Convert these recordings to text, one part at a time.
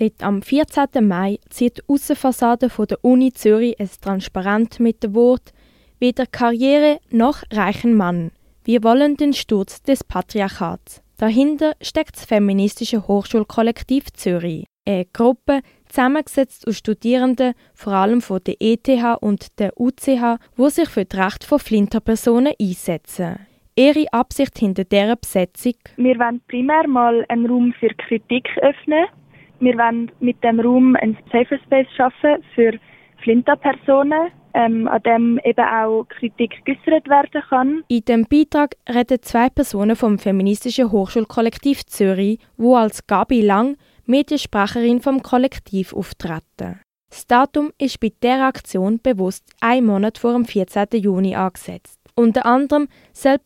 Seit am 14. Mai zieht die Aussenfassade der Uni Zürich ein Transparent mit dem Wort Weder Karriere noch reichen Mann. Wir wollen den Sturz des Patriarchats. Dahinter steckt das feministische Hochschulkollektiv Zürich, eine Gruppe zusammengesetzt aus Studierenden, vor allem von der ETH und der UCH, wo sich für die Rechte von Flinterpersonen einsetzen. Ihre Absicht hinter dieser Besetzung? Wir wollen primär mal einen Raum für Kritik öffnen. Wir wollen mit dem Raum einen Safer Space schaffen für Flinterpersonen, ähm, an dem eben auch Kritik geäußert werden kann. In dem Beitrag reden zwei Personen vom feministischen Hochschulkollektiv Zürich, wo als Gabi Lang, Mediensprecherin vom Kollektiv, auftreten. Das Datum ist bei dieser Aktion bewusst ein Monat vor dem 14. Juni angesetzt. Unter anderem soll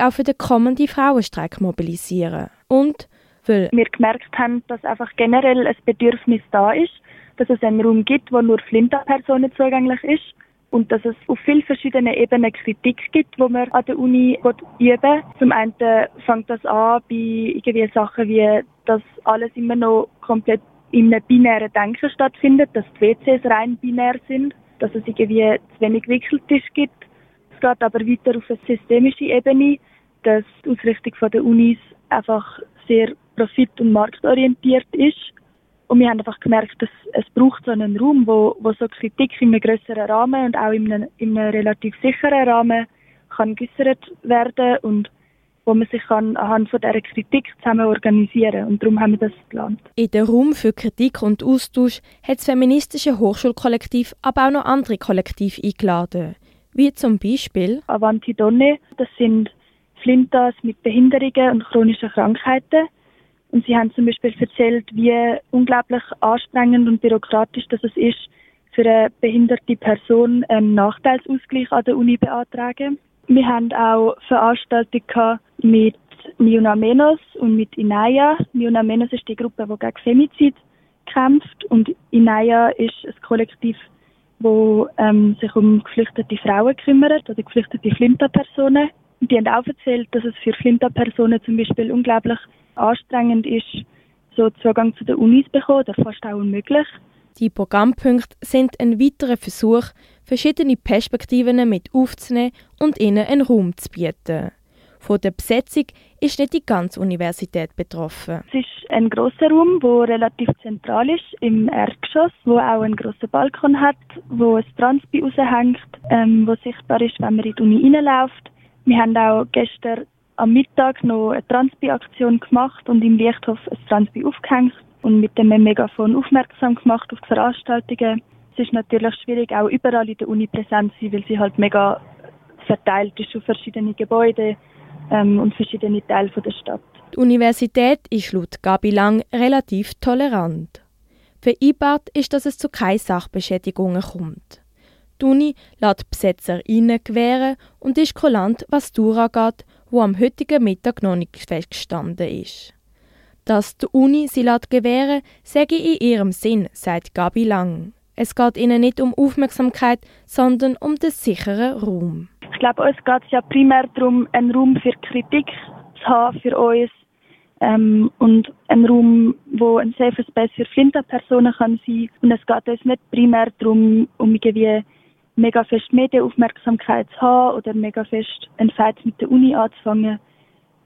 auch für den kommenden Frauenstreik mobilisieren. Und weil wir gemerkt haben, dass einfach generell ein Bedürfnis da ist, dass es einen Raum gibt, wo nur Flinterpersonen zugänglich ist und dass es auf vielen verschiedenen Ebenen Kritik gibt, wo man an der Uni üben Zum einen fängt das an bei irgendwie Sachen wie, dass alles immer noch komplett in einem binären Denken stattfindet, dass die WCs rein binär sind, dass es irgendwie zu wenig Wickeltisch gibt. Es geht aber weiter auf eine systemische Ebene, dass die Ausrichtung der Unis einfach sehr profit- und marktorientiert ist. Und wir haben einfach gemerkt, dass es braucht so einen Raum, wo, wo so Kritik in einem größeren Rahmen und auch in einem, in einem relativ sicheren Rahmen kann geäußert werden und wo man sich kann anhand von dieser Kritik zusammen organisieren. Und darum haben wir das geplant. In den Raum für Kritik und Austausch hat das feministische Hochschulkollektiv aber auch noch andere Kollektive eingeladen. Wie zum Beispiel? Avanti Donne, das sind Flintas mit Behinderungen und chronischen Krankheiten und sie haben zum Beispiel erzählt, wie unglaublich anstrengend und bürokratisch das ist, für eine behinderte Person einen Nachteilsausgleich an der Uni beantragen. Wir haben auch Veranstaltungen mit Miuna Menos und mit Inaya. Miuna Menos ist die Gruppe, die gegen Femizid kämpft und Inaya ist ein Kollektiv, wo ähm, sich um geflüchtete Frauen kümmert oder geflüchtete Flinterpersonen. Die haben auch erzählt, dass es für Flinterpersonen zum Beispiel unglaublich anstrengend ist, so Zugang zu den Unis zu bekommen, oder fast auch unmöglich. Die Programmpunkte sind ein weiterer Versuch, verschiedene Perspektiven mit aufzunehmen und ihnen einen Raum zu bieten. Von der Besetzung ist nicht die ganze Universität betroffen. Es ist ein großer Raum, der relativ zentral ist, im Erdgeschoss, wo auch einen großen Balkon hat, wo ein Transpi raushängt, ähm, wo sichtbar ist, wenn man in die Uni reinläuft. Wir haben auch gestern am Mittag noch eine Transpi-Aktion gemacht und im Lichthof ein Transpi aufgehängt und mit dem Megafon aufmerksam gemacht auf die Veranstaltungen. Es ist natürlich schwierig, auch überall in der Uni präsent zu sein, weil sie halt mega verteilt ist auf verschiedene Gebäude ähm, und verschiedene Teile der Stadt. Die Universität ist laut Gabi Lang relativ tolerant. Vereinbart ist, dass es zu keinen Sachbeschädigungen kommt. Die Uni lässt BesetzerInnen gewähren und ist kulant, was Tour angeht wo am heutigen Mittag noch nicht festgestanden ist. Dass die Uni sie lässt gewähren, sage ich in ihrem Sinn, sagt Gabi Lang. Es geht ihnen nicht um Aufmerksamkeit, sondern um den sicheren Raum. Ich glaube, uns geht es ja primär darum, einen Raum für Kritik zu haben für uns ähm, und einen Raum, wo ein safer Space für Flinterpersonen kann sein. Und es geht uns nicht primär darum, um irgendwie mega fest Medienaufmerksamkeit zu haben oder mega fest ein Fight mit der Uni anzufangen.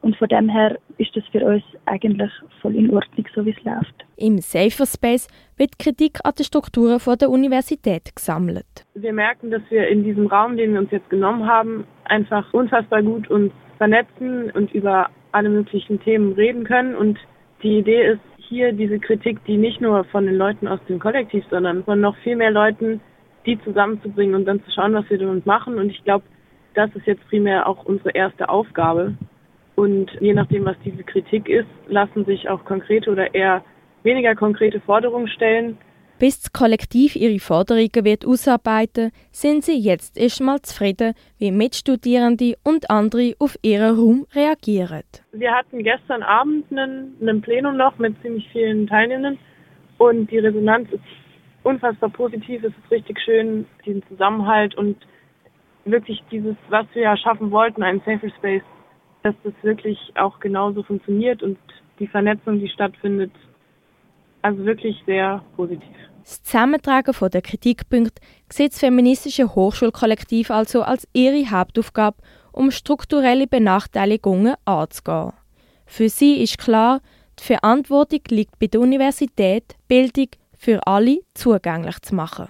Und von dem her ist das für uns eigentlich voll in Ordnung, so wie es läuft. Im Safer Space wird Kritik an den Strukturen von der Universität gesammelt. Wir merken, dass wir in diesem Raum, den wir uns jetzt genommen haben, einfach unfassbar gut uns vernetzen und über alle möglichen Themen reden können. Und die Idee ist hier diese Kritik, die nicht nur von den Leuten aus dem Kollektiv, sondern von noch viel mehr Leuten die zusammenzubringen und dann zu schauen, was wir damit machen. Und ich glaube, das ist jetzt primär auch unsere erste Aufgabe. Und je nachdem, was diese Kritik ist, lassen sich auch konkrete oder eher weniger konkrete Forderungen stellen. Bis das Kollektiv ihre Forderungen wird ausarbeiten, sind sie jetzt erstmal zufrieden, wie Mitstudierende und andere auf ihren Raum reagieren. Wir hatten gestern Abend einen, einen Plenum noch mit ziemlich vielen Teilnehmenden und die Resonanz ist unfassbar positiv. Es ist richtig schön, diesen Zusammenhalt und wirklich dieses, was wir ja schaffen wollten, einen Safer Space, dass das wirklich auch genauso funktioniert und die Vernetzung, die stattfindet, Also wirklich sehr positiv. Das Zusammentragen der Kritikpunkte sieht das feministische Hochschulkollektiv also als ihre Hauptaufgabe, um strukturelle Benachteiligungen anzugehen. Für sie ist klar, die Verantwortung liegt bei der Universität, Bildung für alle zugänglich zu machen.